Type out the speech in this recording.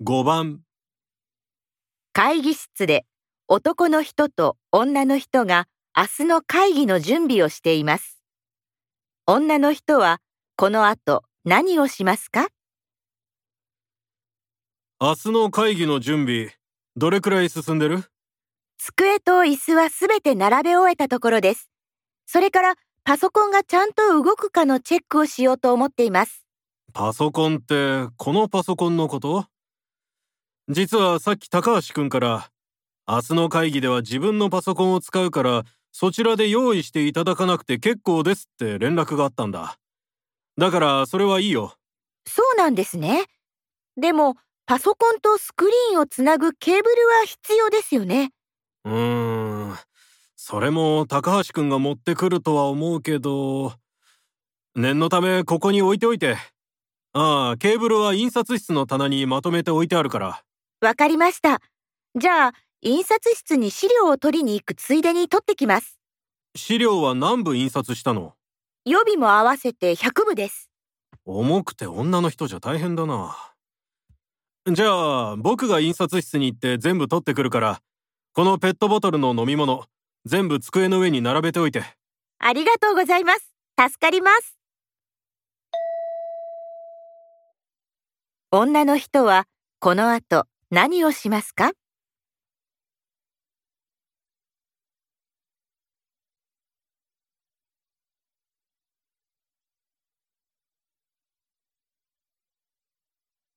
5番、会議室で男の人と女の人が明日の会議の準備をしています。女の人はこの後何をしますか？明日の会議の準備、どれくらい進んでる？机と椅子はすべて並べ終えたところです。それからパソコンがちゃんと動くかのチェックをしようと思っています。パソコンって、このパソコンのこと？実はさっき高橋くんから、明日の会議では自分のパソコンを使うから、そちらで用意していただかなくて結構ですって連絡があったんだ。だから、それはいいよ。そうなんですね。でもパソコンとスクリーンをつなぐケーブルは必要ですよね。うーん。それも高橋くんが持ってくるとは思うけど、念のためここに置いておいて。ああ、ケーブルは印刷室の棚にまとめて置いてあるから。わかりました。じゃあ印刷室に資料を取りに行くついでに取ってきます。資料は何部印刷したの？予備も合わせて100部です。重くて女の人じゃ大変だな。じゃあ、僕が印刷室に行って全部取ってくるから、このペットボトルの飲み物、全部机の上に並べておいて。ありがとうございます。助かります。女の人はこの後何をしますか？